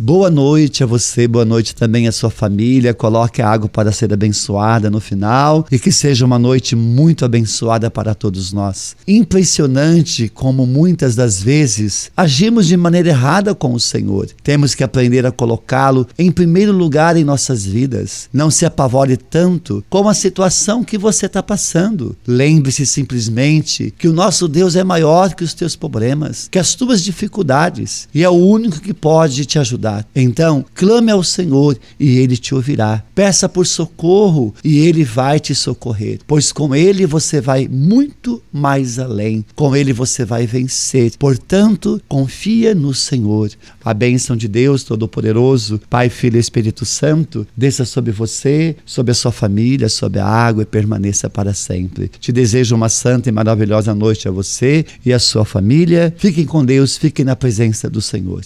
Boa noite a você, boa noite também à sua família. Coloque a água para ser abençoada no final e que seja uma noite muito abençoada para todos nós. Impressionante como muitas das vezes agimos de maneira errada com o Senhor. Temos que aprender a colocá-lo em primeiro lugar em nossas vidas. Não se apavore tanto com a situação que você está passando. Lembre-se simplesmente que o nosso Deus é maior que os teus problemas, que as tuas dificuldades e é o único que pode te ajudar Então, clame ao Senhor e ele te ouvirá. Peça por socorro e ele vai te socorrer, pois com ele você vai muito mais além. Com ele você vai vencer. Portanto, confia no Senhor. A bênção de Deus Todo-Poderoso, Pai, Filho e Espírito Santo, desça sobre você, sobre a sua família, sobre a água e permaneça para sempre. Te desejo uma santa e maravilhosa noite a você e a sua família. Fiquem com Deus, fiquem na presença do Senhor.